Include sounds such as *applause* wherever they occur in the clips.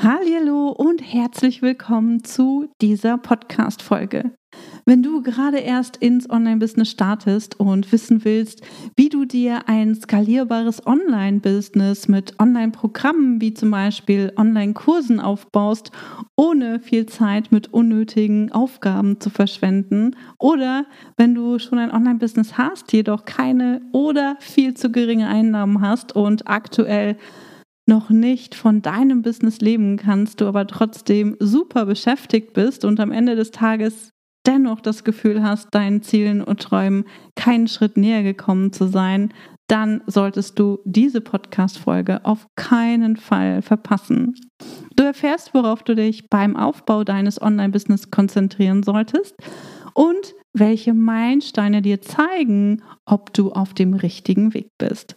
Hallo und herzlich willkommen zu dieser Podcast-Folge. Wenn du gerade erst ins Online-Business startest und wissen willst, wie du dir ein skalierbares Online-Business mit Online-Programmen wie zum Beispiel Online-Kursen aufbaust, ohne viel Zeit mit unnötigen Aufgaben zu verschwenden, oder wenn du schon ein Online-Business hast, jedoch keine oder viel zu geringe Einnahmen hast und aktuell noch nicht von deinem Business leben kannst, du aber trotzdem super beschäftigt bist und am Ende des Tages dennoch das Gefühl hast, deinen Zielen und Träumen keinen Schritt näher gekommen zu sein, dann solltest du diese Podcast-Folge auf keinen Fall verpassen. Du erfährst, worauf du dich beim Aufbau deines Online-Business konzentrieren solltest und welche Meilensteine dir zeigen, ob du auf dem richtigen Weg bist.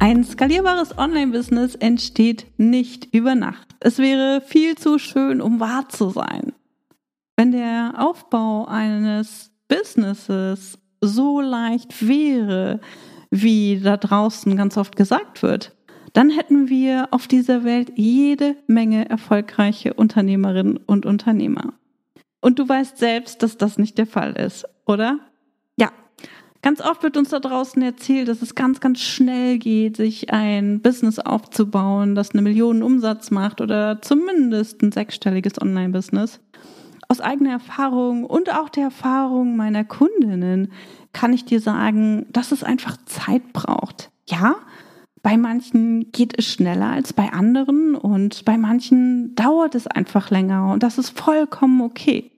Ein skalierbares Online-Business entsteht nicht über Nacht. Es wäre viel zu schön, um wahr zu sein. Wenn der Aufbau eines Businesses so leicht wäre, wie da draußen ganz oft gesagt wird, dann hätten wir auf dieser Welt jede Menge erfolgreiche Unternehmerinnen und Unternehmer. Und du weißt selbst, dass das nicht der Fall ist, oder? Ganz oft wird uns da draußen erzählt, dass es ganz, ganz schnell geht, sich ein Business aufzubauen, das eine Million Umsatz macht oder zumindest ein sechsstelliges Online-Business. Aus eigener Erfahrung und auch der Erfahrung meiner Kundinnen kann ich dir sagen, dass es einfach Zeit braucht. Ja, bei manchen geht es schneller als bei anderen und bei manchen dauert es einfach länger und das ist vollkommen okay.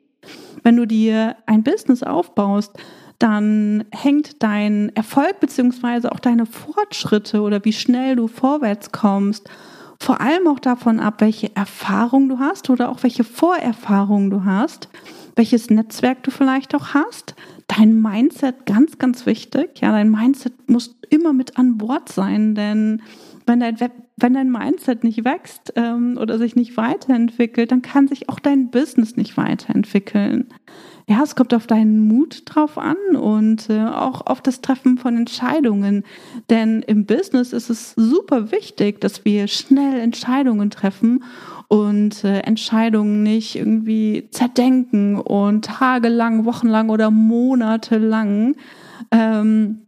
Wenn du dir ein Business aufbaust, dann hängt dein Erfolg beziehungsweise auch deine Fortschritte oder wie schnell du vorwärts kommst vor allem auch davon ab, welche Erfahrung du hast oder auch welche Vorerfahrungen du hast, welches Netzwerk du vielleicht auch hast. Dein Mindset ganz, ganz wichtig. Ja, dein Mindset muss immer mit an Bord sein, denn wenn dein, wenn dein Mindset nicht wächst ähm, oder sich nicht weiterentwickelt, dann kann sich auch dein Business nicht weiterentwickeln ja, es kommt auf deinen Mut drauf an und äh, auch auf das Treffen von Entscheidungen. Denn im Business ist es super wichtig, dass wir schnell Entscheidungen treffen und äh, Entscheidungen nicht irgendwie zerdenken und tagelang, wochenlang oder monatelang ähm,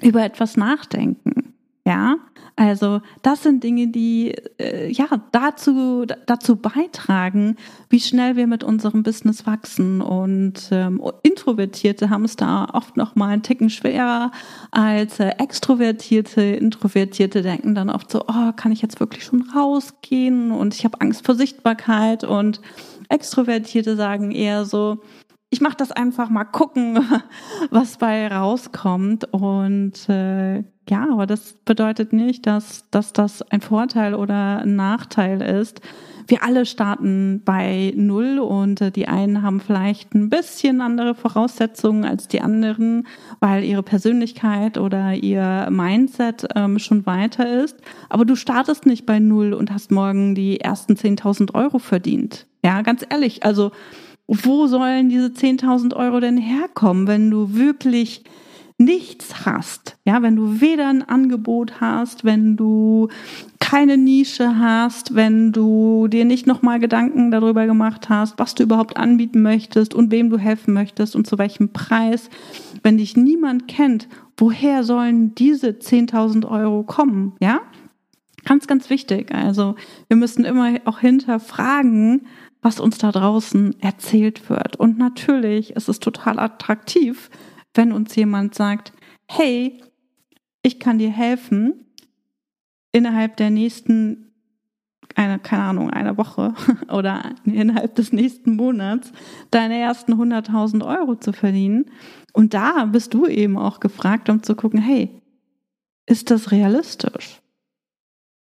über etwas nachdenken. Ja, also das sind Dinge, die äh, ja dazu dazu beitragen, wie schnell wir mit unserem Business wachsen. Und ähm, Introvertierte haben es da oft noch mal einen Ticken schwerer als äh, Extrovertierte. Introvertierte denken dann oft so: Oh, kann ich jetzt wirklich schon rausgehen? Und ich habe Angst vor Sichtbarkeit. Und Extrovertierte sagen eher so: ich mache das einfach mal gucken, *laughs* was bei rauskommt. Und äh, ja, aber das bedeutet nicht, dass, dass das ein Vorteil oder ein Nachteil ist. Wir alle starten bei Null und äh, die einen haben vielleicht ein bisschen andere Voraussetzungen als die anderen, weil ihre Persönlichkeit oder ihr Mindset ähm, schon weiter ist. Aber du startest nicht bei Null und hast morgen die ersten 10.000 Euro verdient. Ja, ganz ehrlich. Also, wo sollen diese 10.000 Euro denn herkommen, wenn du wirklich nichts hast, ja, wenn du weder ein Angebot hast, wenn du keine Nische hast, wenn du dir nicht nochmal Gedanken darüber gemacht hast, was du überhaupt anbieten möchtest und wem du helfen möchtest und zu welchem Preis, wenn dich niemand kennt, woher sollen diese 10.000 Euro kommen, ja? Ganz, ganz wichtig. Also wir müssen immer auch hinterfragen, was uns da draußen erzählt wird. Und natürlich ist es total attraktiv, wenn uns jemand sagt, hey, ich kann dir helfen, innerhalb der nächsten, eine, keine Ahnung, einer Woche *laughs* oder innerhalb des nächsten Monats deine ersten 100.000 Euro zu verdienen. Und da bist du eben auch gefragt, um zu gucken, hey, ist das realistisch?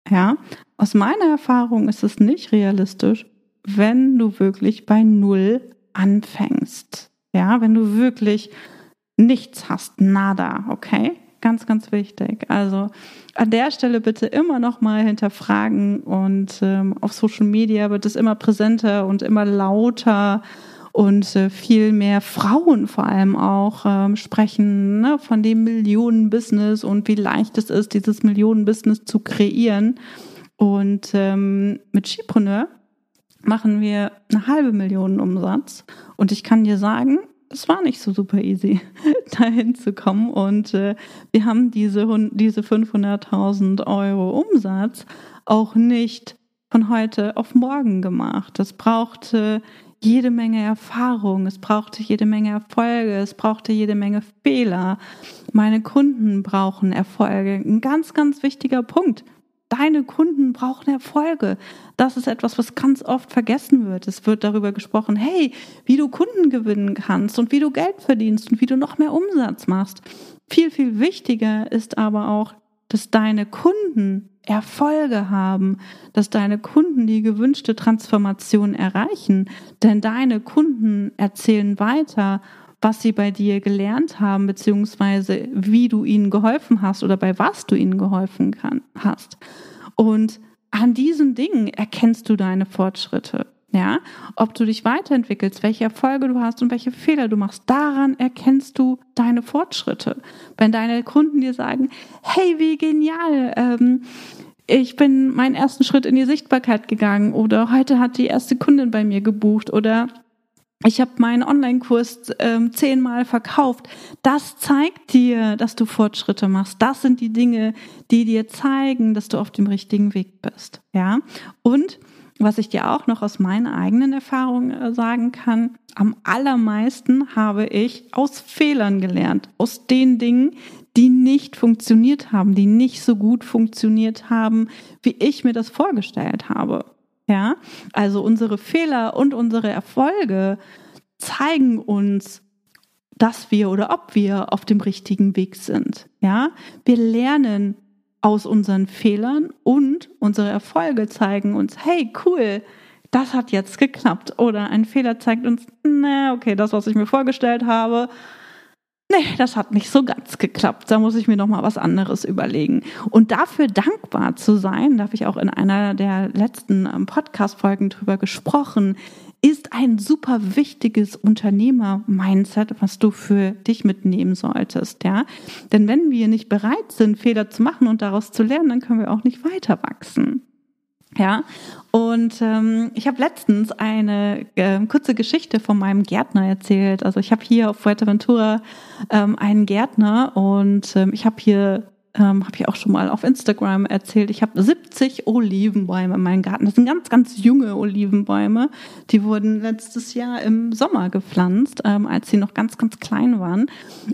Ja, aus meiner Erfahrung ist es nicht realistisch, wenn du wirklich bei Null anfängst. Ja, wenn du wirklich nichts hast, nada, okay? Ganz, ganz wichtig. Also an der Stelle bitte immer noch mal hinterfragen und ähm, auf Social Media wird es immer präsenter und immer lauter und äh, viel mehr Frauen vor allem auch ähm, sprechen ne, von dem Millionenbusiness und wie leicht es ist, dieses Millionenbusiness zu kreieren. Und ähm, mit Skipreneur machen wir eine halbe Million Umsatz. Und ich kann dir sagen, es war nicht so super easy, *laughs* dahin zu kommen. Und äh, wir haben diese, diese 500.000 Euro Umsatz auch nicht von heute auf morgen gemacht. Das brauchte jede Menge Erfahrung, es brauchte jede Menge Erfolge, es brauchte jede Menge Fehler. Meine Kunden brauchen Erfolge. Ein ganz, ganz wichtiger Punkt. Deine Kunden brauchen Erfolge. Das ist etwas, was ganz oft vergessen wird. Es wird darüber gesprochen, hey, wie du Kunden gewinnen kannst und wie du Geld verdienst und wie du noch mehr Umsatz machst. Viel, viel wichtiger ist aber auch, dass deine Kunden Erfolge haben, dass deine Kunden die gewünschte Transformation erreichen. Denn deine Kunden erzählen weiter was sie bei dir gelernt haben, beziehungsweise wie du ihnen geholfen hast oder bei was du ihnen geholfen kann, hast. Und an diesen Dingen erkennst du deine Fortschritte. Ja, ob du dich weiterentwickelst, welche Erfolge du hast und welche Fehler du machst, daran erkennst du deine Fortschritte. Wenn deine Kunden dir sagen, hey, wie genial, ähm, ich bin meinen ersten Schritt in die Sichtbarkeit gegangen oder heute hat die erste Kundin bei mir gebucht oder ich habe meinen Online-Kurs ähm, zehnmal verkauft. Das zeigt dir, dass du Fortschritte machst. Das sind die Dinge, die dir zeigen, dass du auf dem richtigen Weg bist. Ja. Und was ich dir auch noch aus meiner eigenen Erfahrung äh, sagen kann, am allermeisten habe ich aus Fehlern gelernt, aus den Dingen, die nicht funktioniert haben, die nicht so gut funktioniert haben, wie ich mir das vorgestellt habe. Ja, also unsere Fehler und unsere Erfolge zeigen uns, dass wir oder ob wir auf dem richtigen Weg sind. Ja, wir lernen aus unseren Fehlern und unsere Erfolge zeigen uns, hey, cool, das hat jetzt geklappt. Oder ein Fehler zeigt uns, na, okay, das, was ich mir vorgestellt habe, nee, das hat nicht so ganz geklappt. Da muss ich mir noch mal was anderes überlegen. Und dafür dankbar zu sein, da habe ich auch in einer der letzten ähm, Podcast-Folgen drüber gesprochen, ist ein super wichtiges Unternehmer-Mindset, was du für dich mitnehmen solltest, ja. Denn wenn wir nicht bereit sind, Fehler zu machen und daraus zu lernen, dann können wir auch nicht weiter wachsen. Ja, und ähm, ich habe letztens eine äh, kurze Geschichte von meinem Gärtner erzählt. Also ich habe hier auf Fuerteventura ähm, einen Gärtner und ähm, ich habe hier ähm, habe ich auch schon mal auf Instagram erzählt. Ich habe 70 Olivenbäume in meinem Garten. Das sind ganz, ganz junge Olivenbäume. Die wurden letztes Jahr im Sommer gepflanzt, ähm, als sie noch ganz, ganz klein waren.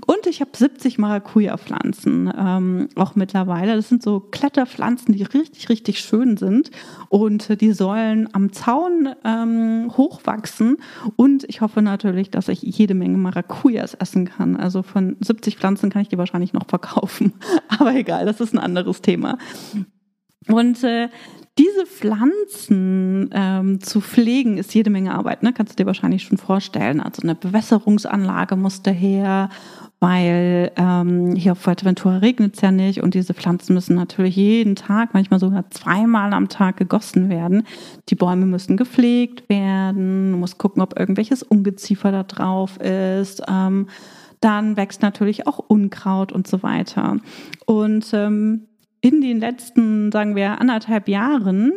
Und ich habe 70 Maracuja-Pflanzen ähm, auch mittlerweile. Das sind so Kletterpflanzen, die richtig, richtig schön sind. Und die sollen am Zaun ähm, hochwachsen. Und ich hoffe natürlich, dass ich jede Menge Maracujas essen kann. Also von 70 Pflanzen kann ich die wahrscheinlich noch verkaufen. *laughs* Aber aber egal, das ist ein anderes Thema. Und äh, diese Pflanzen ähm, zu pflegen ist jede Menge Arbeit, ne? kannst du dir wahrscheinlich schon vorstellen. Also eine Bewässerungsanlage musste her, weil ähm, hier auf Fuerteventura regnet es ja nicht und diese Pflanzen müssen natürlich jeden Tag, manchmal sogar zweimal am Tag gegossen werden. Die Bäume müssen gepflegt werden, du musst gucken, ob irgendwelches Ungeziefer da drauf ist. Ähm, dann wächst natürlich auch Unkraut und so weiter. Und ähm, in den letzten, sagen wir, anderthalb Jahren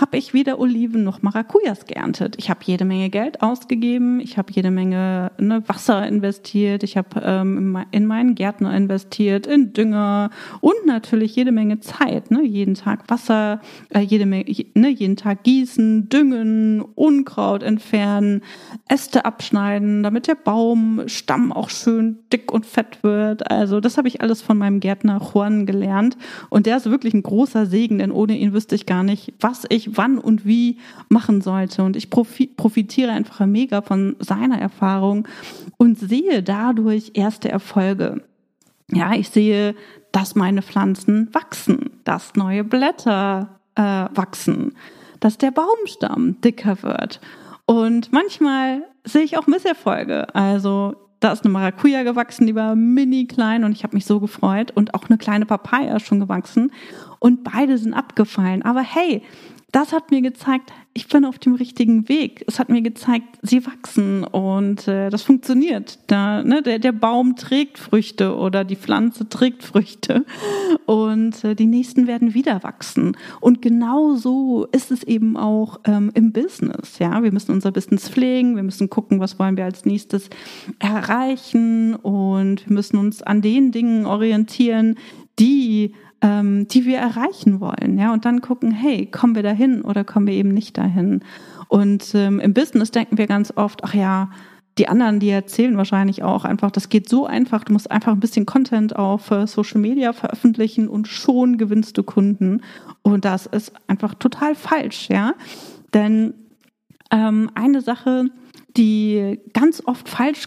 habe ich weder Oliven noch Maracujas geerntet. Ich habe jede Menge Geld ausgegeben, ich habe jede Menge ne, Wasser investiert, ich habe ähm, in meinen Gärtner investiert, in Dünger und natürlich jede Menge Zeit. Ne? Jeden Tag Wasser, äh, jede Menge, ne, jeden Tag gießen, düngen, Unkraut entfernen, Äste abschneiden, damit der Baumstamm auch schön dick und fett wird. Also das habe ich alles von meinem Gärtner Juan gelernt und der ist wirklich ein großer Segen, denn ohne ihn wüsste ich gar nicht, was ich wann und wie machen sollte. Und ich profitiere einfach mega von seiner Erfahrung und sehe dadurch erste Erfolge. Ja, ich sehe, dass meine Pflanzen wachsen, dass neue Blätter äh, wachsen, dass der Baumstamm dicker wird. Und manchmal sehe ich auch Misserfolge. Also da ist eine Maracuja gewachsen, die war mini klein und ich habe mich so gefreut und auch eine kleine Papaya schon gewachsen und beide sind abgefallen. Aber hey, das hat mir gezeigt, ich bin auf dem richtigen Weg. Es hat mir gezeigt, sie wachsen und äh, das funktioniert. Da, ne, der, der Baum trägt Früchte oder die Pflanze trägt Früchte *laughs* und äh, die nächsten werden wieder wachsen. Und genau so ist es eben auch ähm, im Business. Ja, wir müssen unser Business pflegen, wir müssen gucken, was wollen wir als nächstes erreichen und wir müssen uns an den Dingen orientieren, die ähm, die wir erreichen wollen. Ja, und dann gucken, hey, kommen wir dahin oder kommen wir eben nicht dahin? Und ähm, im Business denken wir ganz oft, ach ja, die anderen, die erzählen wahrscheinlich auch einfach, das geht so einfach, du musst einfach ein bisschen Content auf äh, Social Media veröffentlichen und schon gewinnst du Kunden. Und das ist einfach total falsch, ja. Denn ähm, eine Sache, die ganz oft falsch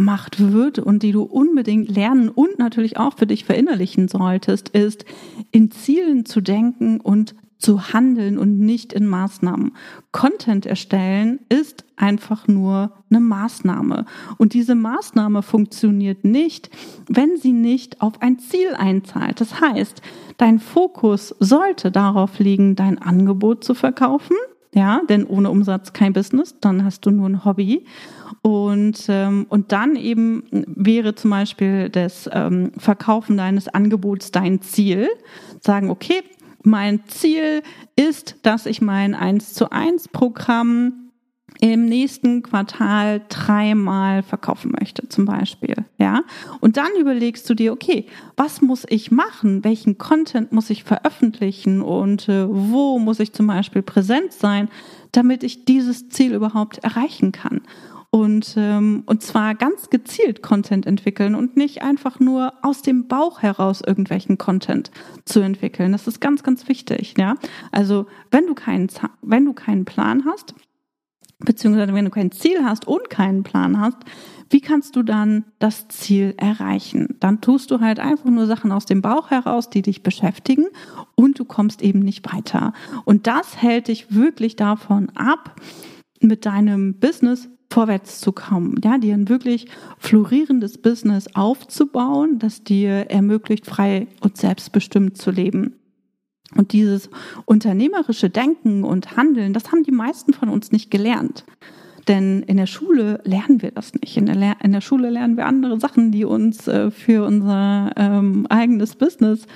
gemacht wird und die du unbedingt lernen und natürlich auch für dich verinnerlichen solltest, ist in Zielen zu denken und zu handeln und nicht in Maßnahmen. Content erstellen ist einfach nur eine Maßnahme. Und diese Maßnahme funktioniert nicht, wenn sie nicht auf ein Ziel einzahlt. Das heißt, dein Fokus sollte darauf liegen, dein Angebot zu verkaufen. Ja, denn ohne Umsatz kein Business, dann hast du nur ein Hobby. Und, ähm, und dann eben wäre zum Beispiel das ähm, Verkaufen deines Angebots dein Ziel. Sagen, okay, mein Ziel ist, dass ich mein 1 zu 1 Programm im nächsten Quartal dreimal verkaufen möchte, zum Beispiel, ja. Und dann überlegst du dir, okay, was muss ich machen? Welchen Content muss ich veröffentlichen? Und äh, wo muss ich zum Beispiel präsent sein, damit ich dieses Ziel überhaupt erreichen kann? Und, ähm, und zwar ganz gezielt Content entwickeln und nicht einfach nur aus dem Bauch heraus irgendwelchen Content zu entwickeln. Das ist ganz, ganz wichtig. Ja, also wenn du keinen, wenn du keinen Plan hast, beziehungsweise wenn du kein Ziel hast und keinen Plan hast, wie kannst du dann das Ziel erreichen? Dann tust du halt einfach nur Sachen aus dem Bauch heraus, die dich beschäftigen und du kommst eben nicht weiter. Und das hält dich wirklich davon ab, mit deinem Business vorwärts zu kommen, ja, dir ein wirklich florierendes Business aufzubauen, das dir ermöglicht, frei und selbstbestimmt zu leben. Und dieses unternehmerische Denken und Handeln, das haben die meisten von uns nicht gelernt. Denn in der Schule lernen wir das nicht. In der, in der Schule lernen wir andere Sachen, die uns äh, für unser ähm, eigenes Business,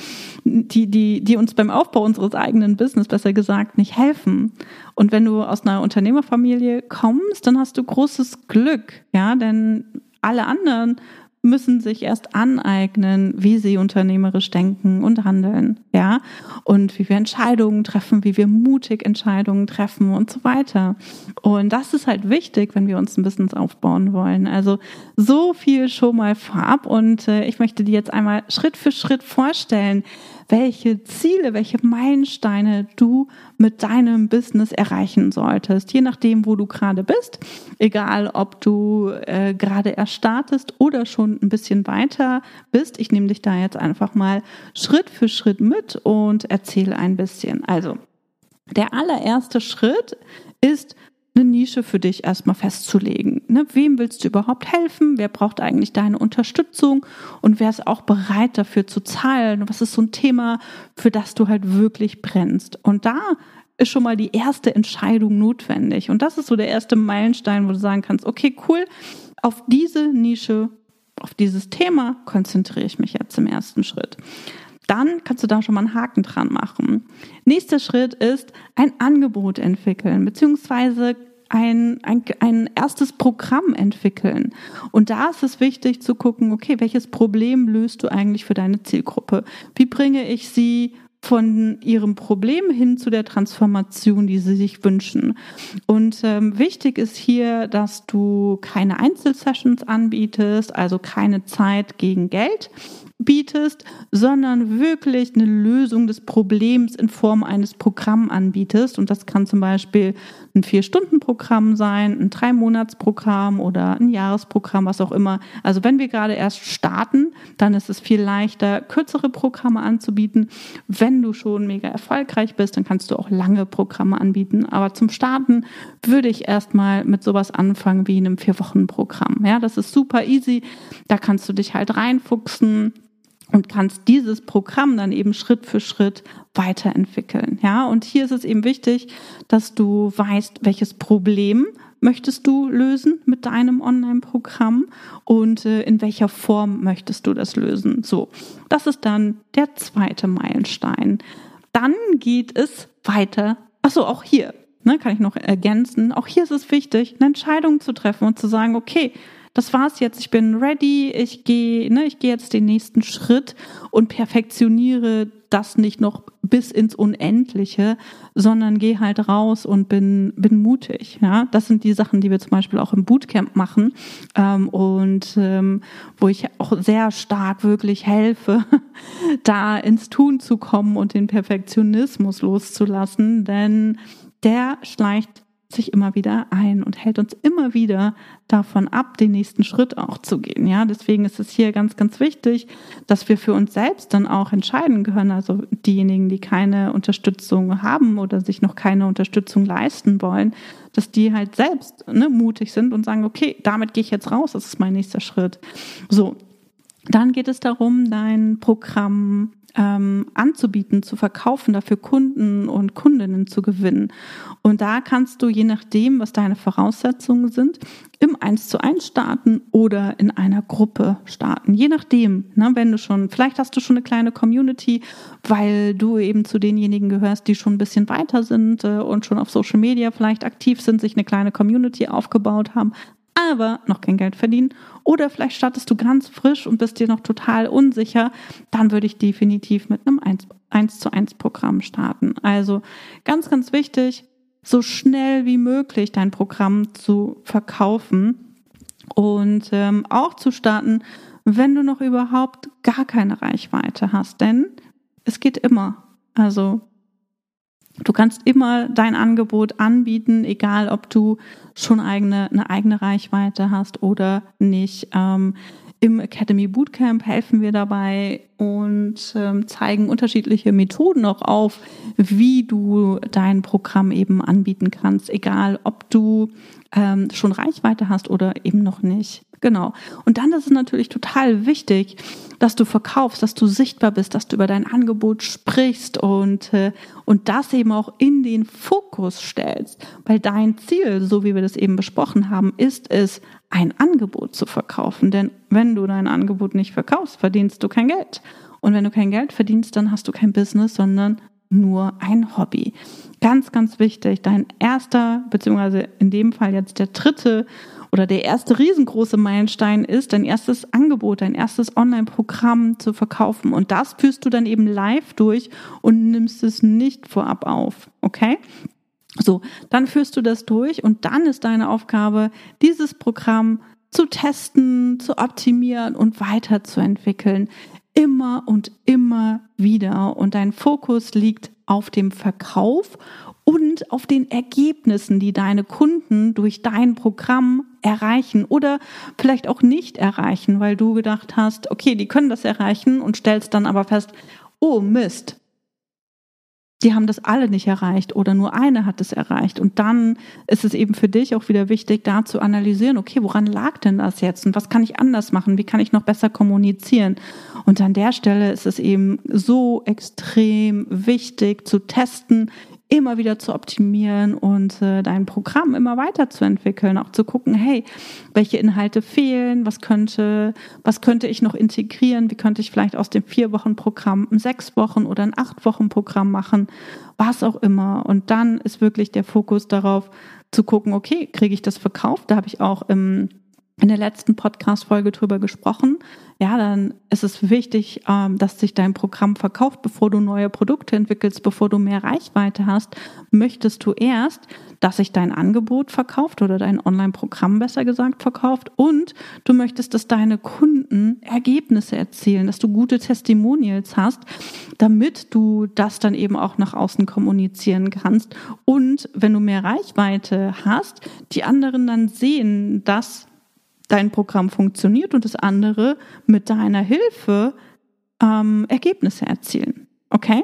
die, die, die uns beim Aufbau unseres eigenen Business, besser gesagt, nicht helfen. Und wenn du aus einer Unternehmerfamilie kommst, dann hast du großes Glück, ja, denn alle anderen müssen sich erst aneignen, wie sie unternehmerisch denken und handeln, ja, und wie wir Entscheidungen treffen, wie wir mutig Entscheidungen treffen und so weiter. Und das ist halt wichtig, wenn wir uns ein Business aufbauen wollen. Also so viel schon mal vorab und äh, ich möchte dir jetzt einmal Schritt für Schritt vorstellen, welche Ziele, welche Meilensteine du mit deinem Business erreichen solltest, je nachdem, wo du gerade bist. Egal, ob du äh, gerade erst startest oder schon ein bisschen weiter bist. Ich nehme dich da jetzt einfach mal Schritt für Schritt mit und erzähle ein bisschen. Also, der allererste Schritt ist, eine Nische für dich erstmal festzulegen. Ne? Wem willst du überhaupt helfen? Wer braucht eigentlich deine Unterstützung? Und wer ist auch bereit dafür zu zahlen? Was ist so ein Thema, für das du halt wirklich brennst? Und da ist schon mal die erste Entscheidung notwendig. Und das ist so der erste Meilenstein, wo du sagen kannst, okay, cool, auf diese Nische, auf dieses Thema konzentriere ich mich jetzt im ersten Schritt. Dann kannst du da schon mal einen Haken dran machen. Nächster Schritt ist ein Angebot entwickeln, beziehungsweise ein, ein, ein erstes Programm entwickeln. Und da ist es wichtig zu gucken, okay, welches Problem löst du eigentlich für deine Zielgruppe? Wie bringe ich sie von ihrem Problem hin zu der Transformation, die sie sich wünschen. Und ähm, wichtig ist hier, dass du keine Einzelsessions anbietest, also keine Zeit gegen Geld, bietest, sondern wirklich eine Lösung des Problems in Form eines Programms anbietest. Und das kann zum Beispiel ein Vier-Stunden-Programm sein, ein Drei-Monats-Programm oder ein Jahresprogramm, was auch immer. Also wenn wir gerade erst starten, dann ist es viel leichter, kürzere Programme anzubieten. Wenn du schon mega erfolgreich bist, dann kannst du auch lange Programme anbieten. Aber zum Starten würde ich erstmal mit sowas anfangen wie einem Vier-Wochen-Programm. Ja, das ist super easy. Da kannst du dich halt reinfuchsen und kannst dieses Programm dann eben Schritt für Schritt weiterentwickeln. Ja, und hier ist es eben wichtig, dass du weißt, welches Problem möchtest du lösen mit deinem Online-Programm und äh, in welcher Form möchtest du das lösen. So, das ist dann der zweite Meilenstein. Dann geht es weiter. Achso, auch hier ne, kann ich noch ergänzen. Auch hier ist es wichtig, eine Entscheidung zu treffen und zu sagen, okay, das war's jetzt, ich bin ready, ich gehe, ne, ich gehe jetzt den nächsten Schritt und perfektioniere das nicht noch bis ins Unendliche, sondern gehe halt raus und bin, bin mutig. Ja, das sind die Sachen, die wir zum Beispiel auch im Bootcamp machen ähm, und ähm, wo ich auch sehr stark wirklich helfe, *laughs* da ins Tun zu kommen und den Perfektionismus loszulassen, denn der schleicht sich immer wieder ein und hält uns immer wieder davon ab, den nächsten Schritt auch zu gehen. Ja, deswegen ist es hier ganz, ganz wichtig, dass wir für uns selbst dann auch entscheiden können. Also diejenigen, die keine Unterstützung haben oder sich noch keine Unterstützung leisten wollen, dass die halt selbst ne, mutig sind und sagen, okay, damit gehe ich jetzt raus, das ist mein nächster Schritt. So. Dann geht es darum, dein Programm ähm, anzubieten, zu verkaufen, dafür Kunden und Kundinnen zu gewinnen. Und da kannst du, je nachdem, was deine Voraussetzungen sind, im Eins zu eins starten oder in einer Gruppe starten. Je nachdem, ne, wenn du schon, vielleicht hast du schon eine kleine Community, weil du eben zu denjenigen gehörst, die schon ein bisschen weiter sind äh, und schon auf Social Media vielleicht aktiv sind, sich eine kleine Community aufgebaut haben, aber noch kein Geld verdienen. Oder vielleicht startest du ganz frisch und bist dir noch total unsicher. Dann würde ich definitiv mit einem 1, zu 1 Programm starten. Also ganz, ganz wichtig, so schnell wie möglich dein Programm zu verkaufen und ähm, auch zu starten, wenn du noch überhaupt gar keine Reichweite hast. Denn es geht immer. Also Du kannst immer dein Angebot anbieten, egal ob du schon eigene, eine eigene Reichweite hast oder nicht. Ähm, Im Academy Bootcamp helfen wir dabei und ähm, zeigen unterschiedliche Methoden auch auf, wie du dein Programm eben anbieten kannst, egal ob du ähm, schon Reichweite hast oder eben noch nicht. Genau. Und dann ist es natürlich total wichtig, dass du verkaufst, dass du sichtbar bist, dass du über dein Angebot sprichst und, äh, und das eben auch in den Fokus stellst. Weil dein Ziel, so wie wir das eben besprochen haben, ist es, ein Angebot zu verkaufen. Denn wenn du dein Angebot nicht verkaufst, verdienst du kein Geld. Und wenn du kein Geld verdienst, dann hast du kein Business, sondern nur ein Hobby. Ganz, ganz wichtig, dein erster, beziehungsweise in dem Fall jetzt der dritte oder der erste riesengroße Meilenstein ist, dein erstes Angebot, dein erstes Online-Programm zu verkaufen. Und das führst du dann eben live durch und nimmst es nicht vorab auf. Okay? So, dann führst du das durch und dann ist deine Aufgabe, dieses Programm zu testen, zu optimieren und weiterzuentwickeln. Immer und immer wieder. Und dein Fokus liegt auf dem Verkauf und auf den Ergebnissen, die deine Kunden durch dein Programm erreichen oder vielleicht auch nicht erreichen, weil du gedacht hast, okay, die können das erreichen und stellst dann aber fest, oh Mist, die haben das alle nicht erreicht oder nur eine hat es erreicht. Und dann ist es eben für dich auch wieder wichtig, da zu analysieren, okay, woran lag denn das jetzt und was kann ich anders machen? Wie kann ich noch besser kommunizieren? Und an der Stelle ist es eben so extrem wichtig zu testen, immer wieder zu optimieren und äh, dein Programm immer weiterzuentwickeln, auch zu gucken, hey, welche Inhalte fehlen, was könnte, was könnte ich noch integrieren, wie könnte ich vielleicht aus dem vier Wochen Programm ein sechs Wochen oder ein acht Wochen Programm machen, was auch immer. Und dann ist wirklich der Fokus darauf zu gucken, okay, kriege ich das verkauft? Da habe ich auch im in der letzten Podcast-Folge drüber gesprochen. Ja, dann ist es wichtig, ähm, dass sich dein Programm verkauft, bevor du neue Produkte entwickelst, bevor du mehr Reichweite hast. Möchtest du erst, dass sich dein Angebot verkauft oder dein Online-Programm besser gesagt verkauft und du möchtest, dass deine Kunden Ergebnisse erzielen, dass du gute Testimonials hast, damit du das dann eben auch nach außen kommunizieren kannst. Und wenn du mehr Reichweite hast, die anderen dann sehen, dass dein Programm funktioniert und das andere mit deiner Hilfe ähm, Ergebnisse erzielen. Okay?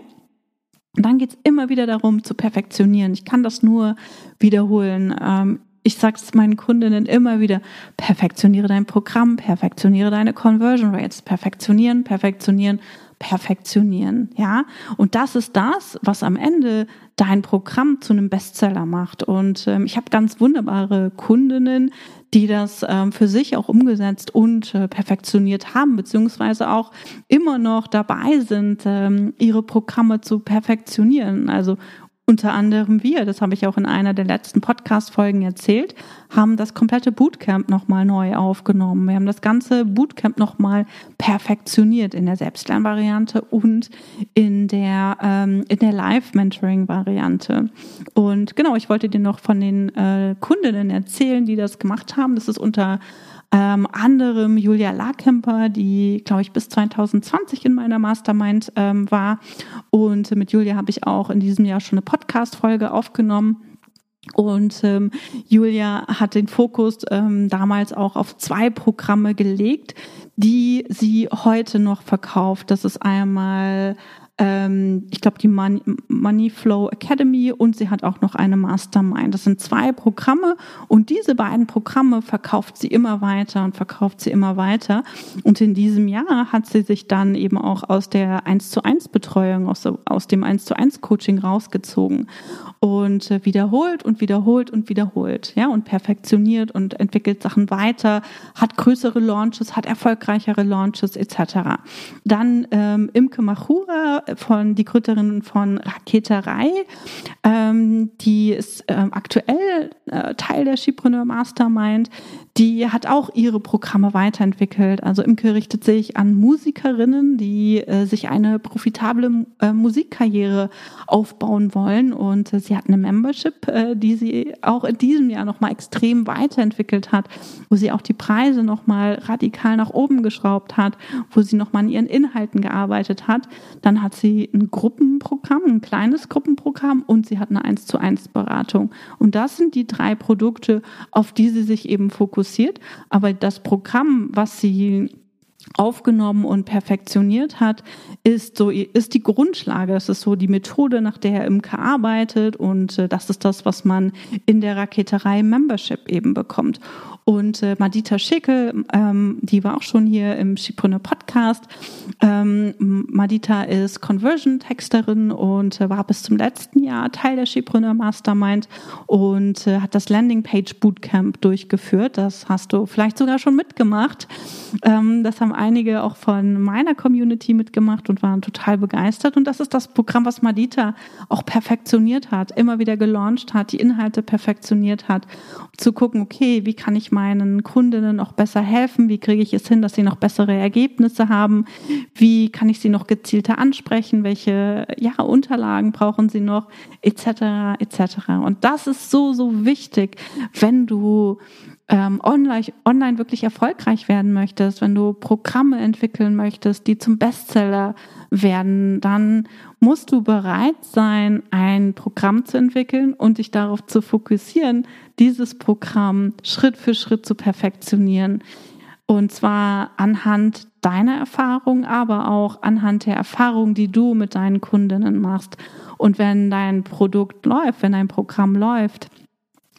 Und dann geht es immer wieder darum, zu perfektionieren. Ich kann das nur wiederholen. Ähm, ich sage es meinen Kundinnen immer wieder, perfektioniere dein Programm, perfektioniere deine Conversion Rates, perfektionieren, perfektionieren, perfektionieren, ja. Und das ist das, was am Ende dein Programm zu einem Bestseller macht. Und ähm, ich habe ganz wunderbare Kundinnen, die das ähm, für sich auch umgesetzt und äh, perfektioniert haben, beziehungsweise auch immer noch dabei sind, ähm, ihre Programme zu perfektionieren. Also unter anderem wir, das habe ich auch in einer der letzten Podcast-Folgen erzählt, haben das komplette Bootcamp nochmal neu aufgenommen. Wir haben das ganze Bootcamp nochmal perfektioniert in der Selbstlernvariante und in der, ähm, der Live-Mentoring-Variante. Und genau, ich wollte dir noch von den äh, Kundinnen erzählen, die das gemacht haben. Das ist unter ähm, anderem Julia Larkemper, die, glaube ich, bis 2020 in meiner Mastermind ähm, war. Und mit Julia habe ich auch in diesem Jahr schon eine Podcast-Folge aufgenommen. Und ähm, Julia hat den Fokus ähm, damals auch auf zwei Programme gelegt, die sie heute noch verkauft. Das ist einmal ähm, ich glaube, die Money, Money Flow Academy und sie hat auch noch eine Mastermind. Das sind zwei Programme und diese beiden Programme verkauft sie immer weiter und verkauft sie immer weiter. Und in diesem Jahr hat sie sich dann eben auch aus der 1 zu 1 Betreuung, aus, aus dem 1 zu 1 Coaching rausgezogen und äh, wiederholt und wiederholt und wiederholt, ja, und perfektioniert und entwickelt Sachen weiter, hat größere Launches, hat erfolgreichere Launches etc. Dann ähm, Imke Machura von die Gründerin von Raketerei, ähm, die ist ähm, aktuell äh, Teil der Skipreneur Mastermind. Die hat auch ihre Programme weiterentwickelt. Also Imke richtet sich an Musikerinnen, die äh, sich eine profitable äh, Musikkarriere aufbauen wollen. Und äh, sie hat eine Membership, äh, die sie auch in diesem Jahr nochmal extrem weiterentwickelt hat, wo sie auch die Preise nochmal radikal nach oben geschraubt hat, wo sie nochmal an ihren Inhalten gearbeitet hat. Dann hat sie ein Gruppenprogramm, ein kleines Gruppenprogramm und sie hat eine 1 zu 1 Beratung. Und das sind die drei Produkte, auf die sie sich eben fokussiert fokussiert, aber das Programm, was sie aufgenommen und perfektioniert hat, ist so ist die Grundlage. Das ist so die Methode, nach der er Imker arbeitet und äh, das ist das, was man in der Raketerei Membership eben bekommt. Und äh, Madita Schickel, ähm, die war auch schon hier im Schipone Podcast. Ähm, Madita ist Conversion-Texterin und äh, war bis zum letzten Jahr Teil der Schipreneur Mastermind und äh, hat das Landingpage Bootcamp durchgeführt. Das hast du vielleicht sogar schon mitgemacht. Ähm, das haben einige auch von meiner Community mitgemacht und waren total begeistert. Und das ist das Programm, was Madita auch perfektioniert hat, immer wieder gelauncht hat, die Inhalte perfektioniert hat, um zu gucken, okay, wie kann ich meinen Kundinnen noch besser helfen? Wie kriege ich es hin, dass sie noch bessere Ergebnisse haben? Wie kann ich sie noch gezielter ansprechen? Welche ja, Unterlagen brauchen sie noch? Etc. etc. Und das ist so, so wichtig, wenn du ähm, online, online wirklich erfolgreich werden möchtest, wenn du Programme entwickeln möchtest, die zum Bestseller werden, dann musst du bereit sein, ein Programm zu entwickeln und dich darauf zu fokussieren, dieses Programm Schritt für Schritt zu perfektionieren. Und zwar anhand deiner Erfahrung, aber auch anhand der Erfahrung, die du mit deinen Kundinnen machst. Und wenn dein Produkt läuft, wenn dein Programm läuft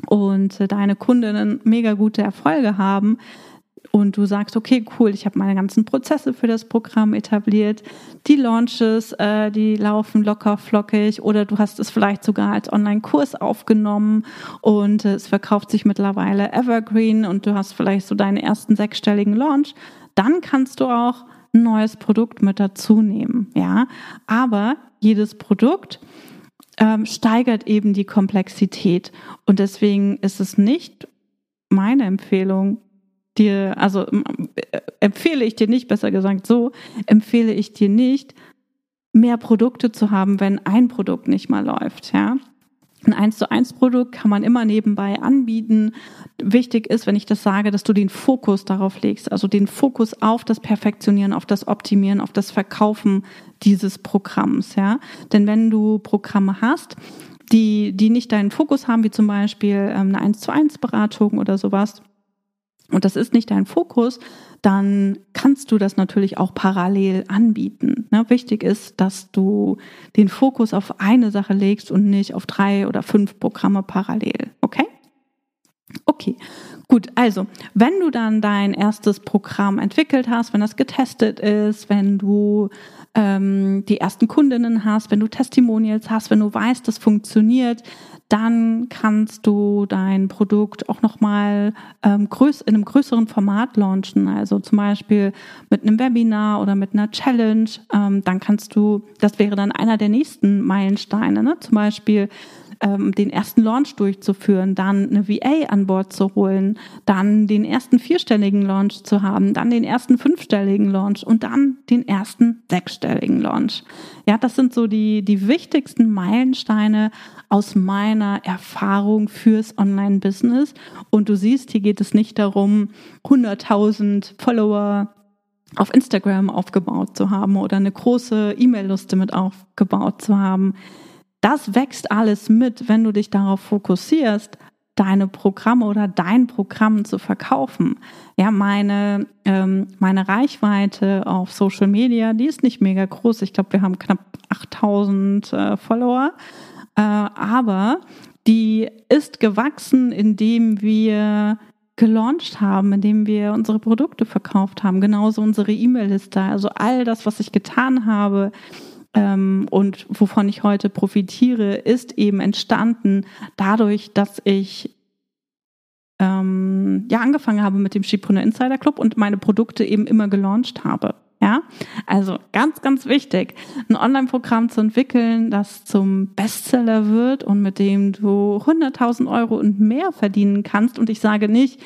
und deine Kundinnen mega gute Erfolge haben, und du sagst, okay, cool, ich habe meine ganzen Prozesse für das Programm etabliert, die Launches, äh, die laufen locker flockig oder du hast es vielleicht sogar als Online-Kurs aufgenommen und äh, es verkauft sich mittlerweile Evergreen und du hast vielleicht so deinen ersten sechsstelligen Launch, dann kannst du auch ein neues Produkt mit dazu nehmen, ja. Aber jedes Produkt ähm, steigert eben die Komplexität und deswegen ist es nicht meine Empfehlung, dir, also äh, empfehle ich dir nicht, besser gesagt so, empfehle ich dir nicht, mehr Produkte zu haben, wenn ein Produkt nicht mal läuft, ja. Ein 1 zu 1 Produkt kann man immer nebenbei anbieten. Wichtig ist, wenn ich das sage, dass du den Fokus darauf legst, also den Fokus auf das Perfektionieren, auf das Optimieren, auf das Verkaufen dieses Programms, ja. Denn wenn du Programme hast, die, die nicht deinen Fokus haben, wie zum Beispiel ähm, eine 1 zu 1 Beratung oder sowas, und das ist nicht dein Fokus, dann kannst du das natürlich auch parallel anbieten. Ne? Wichtig ist, dass du den Fokus auf eine Sache legst und nicht auf drei oder fünf Programme parallel. Okay? Okay, gut. Also, wenn du dann dein erstes Programm entwickelt hast, wenn das getestet ist, wenn du ähm, die ersten Kundinnen hast, wenn du Testimonials hast, wenn du weißt, das funktioniert, dann kannst du dein Produkt auch nochmal ähm, in einem größeren Format launchen, also zum Beispiel mit einem Webinar oder mit einer Challenge. Ähm, dann kannst du, das wäre dann einer der nächsten Meilensteine, ne? zum Beispiel ähm, den ersten Launch durchzuführen, dann eine VA an Bord zu holen, dann den ersten vierstelligen Launch zu haben, dann den ersten fünfstelligen Launch und dann den ersten sechsstelligen Launch. Ja, das sind so die, die wichtigsten Meilensteine aus meiner Erfahrung fürs Online-Business. Und du siehst, hier geht es nicht darum, 100.000 Follower auf Instagram aufgebaut zu haben oder eine große E-Mail-Liste mit aufgebaut zu haben. Das wächst alles mit, wenn du dich darauf fokussierst, deine Programme oder dein Programm zu verkaufen. Ja, meine, ähm, meine Reichweite auf Social Media, die ist nicht mega groß. Ich glaube, wir haben knapp 8000 äh, Follower. Äh, aber die ist gewachsen, indem wir gelauncht haben, indem wir unsere Produkte verkauft haben, genauso unsere E-Mail-Liste. Also all das, was ich getan habe, ähm, und wovon ich heute profitiere, ist eben entstanden dadurch, dass ich ähm, ja angefangen habe mit dem Schipreneur Insider Club und meine Produkte eben immer gelauncht habe. Ja, also ganz, ganz wichtig, ein Online-Programm zu entwickeln, das zum Bestseller wird und mit dem du 100.000 Euro und mehr verdienen kannst. Und ich sage nicht,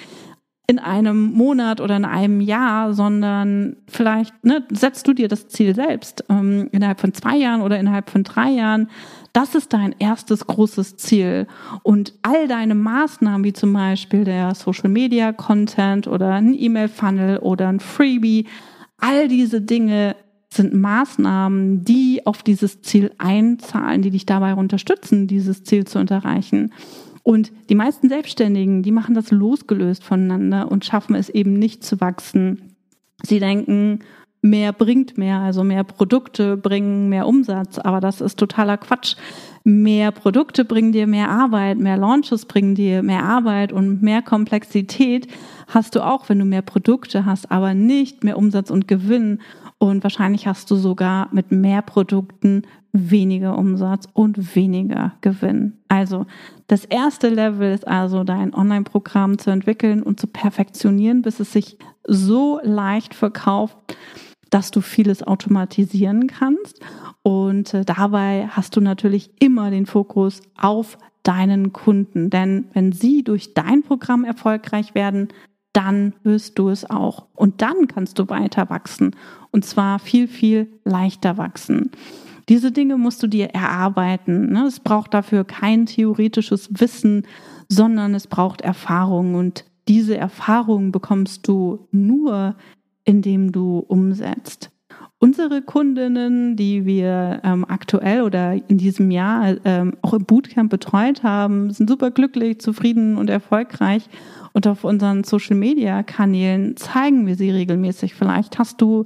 in einem Monat oder in einem Jahr, sondern vielleicht ne, setzt du dir das Ziel selbst ähm, innerhalb von zwei Jahren oder innerhalb von drei Jahren. Das ist dein erstes großes Ziel. Und all deine Maßnahmen, wie zum Beispiel der Social Media Content oder ein E-Mail-Funnel oder ein Freebie, all diese Dinge sind Maßnahmen, die auf dieses Ziel einzahlen, die dich dabei unterstützen, dieses Ziel zu erreichen. Und die meisten Selbstständigen, die machen das losgelöst voneinander und schaffen es eben nicht zu wachsen. Sie denken, mehr bringt mehr, also mehr Produkte bringen mehr Umsatz, aber das ist totaler Quatsch. Mehr Produkte bringen dir mehr Arbeit, mehr Launches bringen dir mehr Arbeit und mehr Komplexität hast du auch, wenn du mehr Produkte hast, aber nicht mehr Umsatz und Gewinn. Und wahrscheinlich hast du sogar mit mehr Produkten weniger Umsatz und weniger Gewinn. Also das erste Level ist also dein Online-Programm zu entwickeln und zu perfektionieren, bis es sich so leicht verkauft, dass du vieles automatisieren kannst. Und äh, dabei hast du natürlich immer den Fokus auf deinen Kunden. Denn wenn sie durch dein Programm erfolgreich werden, dann wirst du es auch. Und dann kannst du weiter wachsen. Und zwar viel, viel leichter wachsen. Diese Dinge musst du dir erarbeiten. Ne? Es braucht dafür kein theoretisches Wissen, sondern es braucht Erfahrung. Und diese Erfahrung bekommst du nur, indem du umsetzt. Unsere Kundinnen, die wir ähm, aktuell oder in diesem Jahr ähm, auch im Bootcamp betreut haben, sind super glücklich, zufrieden und erfolgreich. Und auf unseren Social-Media-Kanälen zeigen wir sie regelmäßig. Vielleicht hast du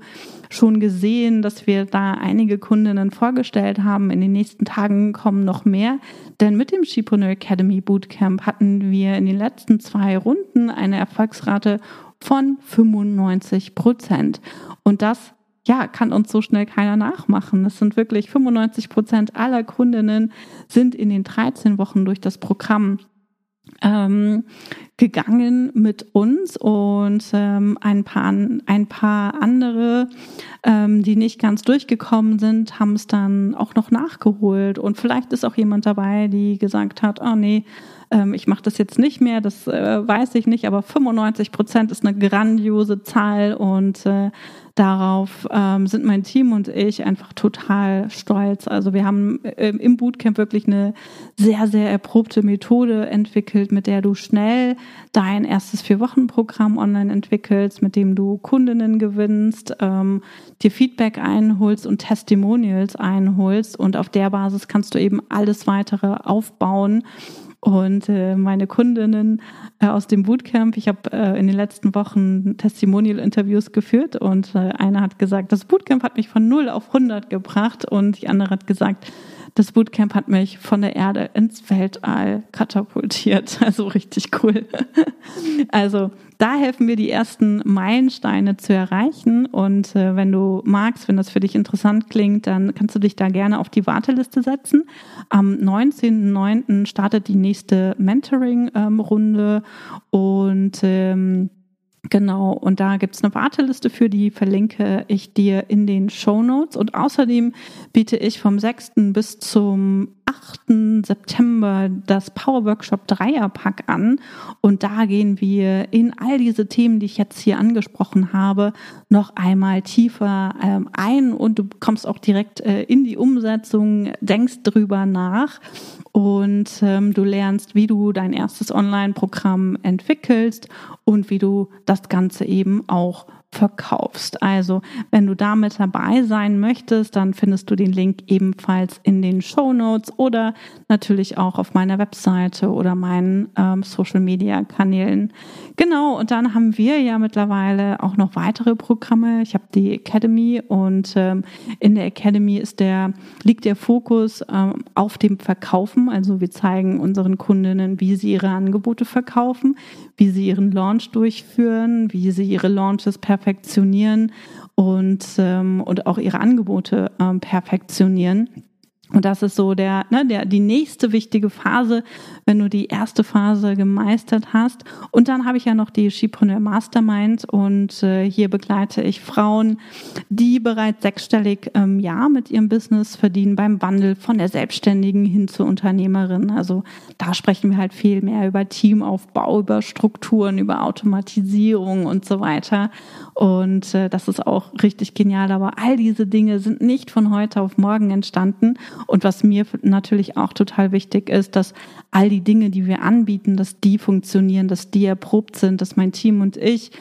schon gesehen, dass wir da einige Kundinnen vorgestellt haben. In den nächsten Tagen kommen noch mehr. Denn mit dem Shipreneur Academy Bootcamp hatten wir in den letzten zwei Runden eine Erfolgsrate von 95 Prozent. Und das ja, kann uns so schnell keiner nachmachen. Es sind wirklich 95 Prozent aller Kundinnen sind in den 13 Wochen durch das Programm ähm, gegangen mit uns und ähm, ein, paar, ein paar andere, ähm, die nicht ganz durchgekommen sind, haben es dann auch noch nachgeholt. Und vielleicht ist auch jemand dabei, die gesagt hat, oh nee, ähm, ich mache das jetzt nicht mehr, das äh, weiß ich nicht, aber 95 Prozent ist eine grandiose Zahl und äh, darauf ähm, sind mein Team und ich einfach total stolz. Also wir haben äh, im Bootcamp wirklich eine sehr, sehr erprobte Methode entwickelt, mit der du schnell dein erstes Vier-Wochen-Programm online entwickelst, mit dem du Kundinnen gewinnst, ähm, dir Feedback einholst und Testimonials einholst und auf der Basis kannst du eben alles weitere aufbauen und äh, meine Kundinnen äh, aus dem Bootcamp, ich habe äh, in den letzten Wochen Testimonial-Interviews geführt und äh, eine hat gesagt, das Bootcamp hat mich von 0 auf 100 gebracht und die andere hat gesagt, das Bootcamp hat mich von der Erde ins Weltall katapultiert. *laughs* Also richtig cool. *laughs* Also da helfen wir die ersten Meilensteine zu erreichen. Und äh, wenn du magst, wenn das für dich interessant klingt, dann kannst du dich da gerne auf die Warteliste setzen. Am 19.09. startet die nächste Mentoring-Runde ähm, und ähm, Genau, und da gibt's eine Warteliste für, die verlinke ich dir in den Show Notes. Und außerdem biete ich vom 6. bis zum 8. September das Power Workshop Dreierpack an. Und da gehen wir in all diese Themen, die ich jetzt hier angesprochen habe, noch einmal tiefer ähm, ein und du kommst auch direkt äh, in die Umsetzung, denkst drüber nach und ähm, du lernst, wie du dein erstes Online-Programm entwickelst und wie du das Ganze eben auch verkaufst. Also, wenn du damit dabei sein möchtest, dann findest du den Link ebenfalls in den Show Notes oder natürlich auch auf meiner Webseite oder meinen ähm, Social Media Kanälen. Genau, und dann haben wir ja mittlerweile auch noch weitere Programme. Ich habe die Academy und ähm, in der Academy ist der, liegt der Fokus ähm, auf dem Verkaufen. Also wir zeigen unseren Kundinnen, wie sie ihre Angebote verkaufen, wie sie ihren Launch durchführen, wie sie ihre Launches perfektionieren und, ähm, und auch ihre Angebote ähm, perfektionieren. Und das ist so der, ne, der, die nächste wichtige Phase, wenn du die erste Phase gemeistert hast. Und dann habe ich ja noch die Skipreneur Mastermind und äh, hier begleite ich Frauen, die bereits sechsstellig im ähm, Jahr mit ihrem Business verdienen beim Wandel von der Selbstständigen hin zur Unternehmerin. Also da sprechen wir halt viel mehr über Teamaufbau, über Strukturen, über Automatisierung und so weiter. Und äh, das ist auch richtig genial. Aber all diese Dinge sind nicht von heute auf morgen entstanden. Und was mir natürlich auch total wichtig ist, dass all die Dinge, die wir anbieten, dass die funktionieren, dass die erprobt sind, dass mein Team und ich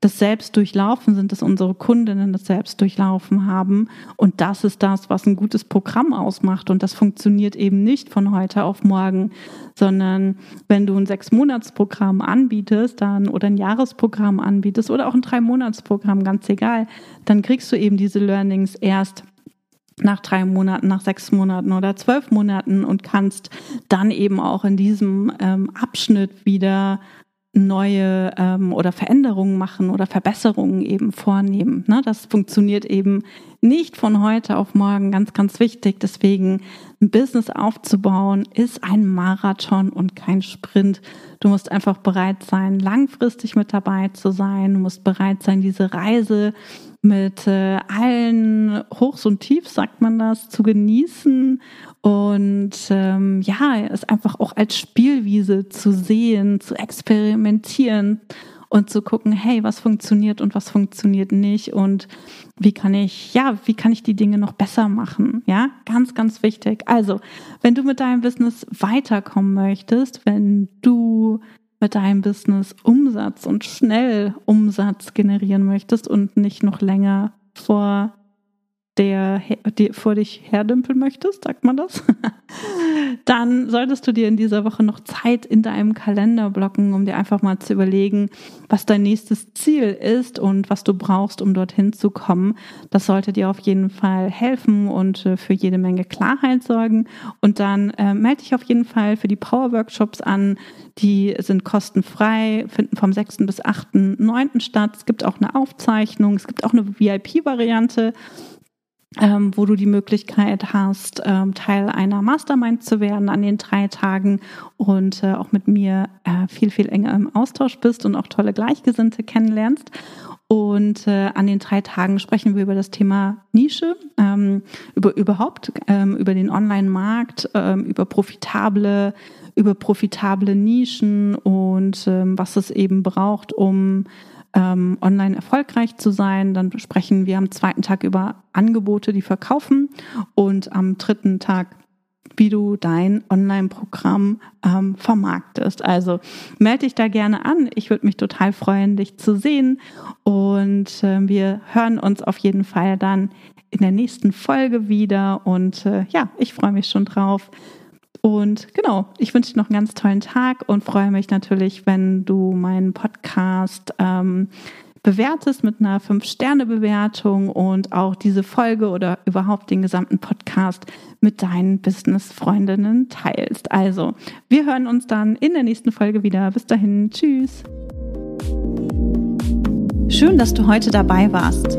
das selbst durchlaufen sind, dass unsere Kundinnen das selbst durchlaufen haben. Und das ist das, was ein gutes Programm ausmacht. Und das funktioniert eben nicht von heute auf morgen, sondern wenn du ein Sechs-Monats-Programm anbietest, dann oder ein Jahresprogramm anbietest oder auch ein Drei-Monats-Programm, ganz egal, dann kriegst du eben diese Learnings erst nach drei Monaten, nach sechs Monaten oder zwölf Monaten und kannst dann eben auch in diesem ähm, Abschnitt wieder neue ähm, oder Veränderungen machen oder Verbesserungen eben vornehmen. Ne? Das funktioniert eben nicht von heute auf morgen, ganz, ganz wichtig. Deswegen ein Business aufzubauen ist ein Marathon und kein Sprint. Du musst einfach bereit sein, langfristig mit dabei zu sein. Du musst bereit sein, diese Reise mit äh, allen Hochs und Tiefs, sagt man das, zu genießen und ähm, ja, es einfach auch als Spielwiese zu sehen, zu experimentieren und zu gucken, hey, was funktioniert und was funktioniert nicht und wie kann ich, ja, wie kann ich die Dinge noch besser machen? Ja, ganz, ganz wichtig. Also, wenn du mit deinem Business weiterkommen möchtest, wenn du mit deinem Business Umsatz und schnell Umsatz generieren möchtest und nicht noch länger vor der, der vor dich herdümpeln möchtest, sagt man das, *laughs* dann solltest du dir in dieser Woche noch Zeit in deinem Kalender blocken, um dir einfach mal zu überlegen, was dein nächstes Ziel ist und was du brauchst, um dorthin zu kommen. Das sollte dir auf jeden Fall helfen und äh, für jede Menge Klarheit sorgen. Und dann äh, melde dich auf jeden Fall für die Power Workshops an. Die sind kostenfrei, finden vom 6. bis 8. 9. statt. Es gibt auch eine Aufzeichnung, es gibt auch eine VIP-Variante ähm, wo du die Möglichkeit hast, ähm, Teil einer Mastermind zu werden an den drei Tagen und äh, auch mit mir äh, viel, viel enger im Austausch bist und auch tolle Gleichgesinnte kennenlernst. Und äh, an den drei Tagen sprechen wir über das Thema Nische, ähm, über überhaupt, ähm, über den Online-Markt, ähm, über profitable, über profitable Nischen und ähm, was es eben braucht, um ähm, online erfolgreich zu sein. Dann sprechen wir am zweiten Tag über Angebote, die verkaufen und am dritten Tag wie du dein Online-Programm ähm, vermarktest. Also melde dich da gerne an. Ich würde mich total freuen, dich zu sehen. Und äh, wir hören uns auf jeden Fall dann in der nächsten Folge wieder. Und äh, ja, ich freue mich schon drauf. Und genau, ich wünsche dir noch einen ganz tollen Tag und freue mich natürlich, wenn du meinen Podcast ähm, bewertest mit einer 5-Sterne-Bewertung und auch diese Folge oder überhaupt den gesamten Podcast mit deinen Business-Freundinnen teilst. Also, wir hören uns dann in der nächsten Folge wieder. Bis dahin, tschüss. Schön, dass du heute dabei warst.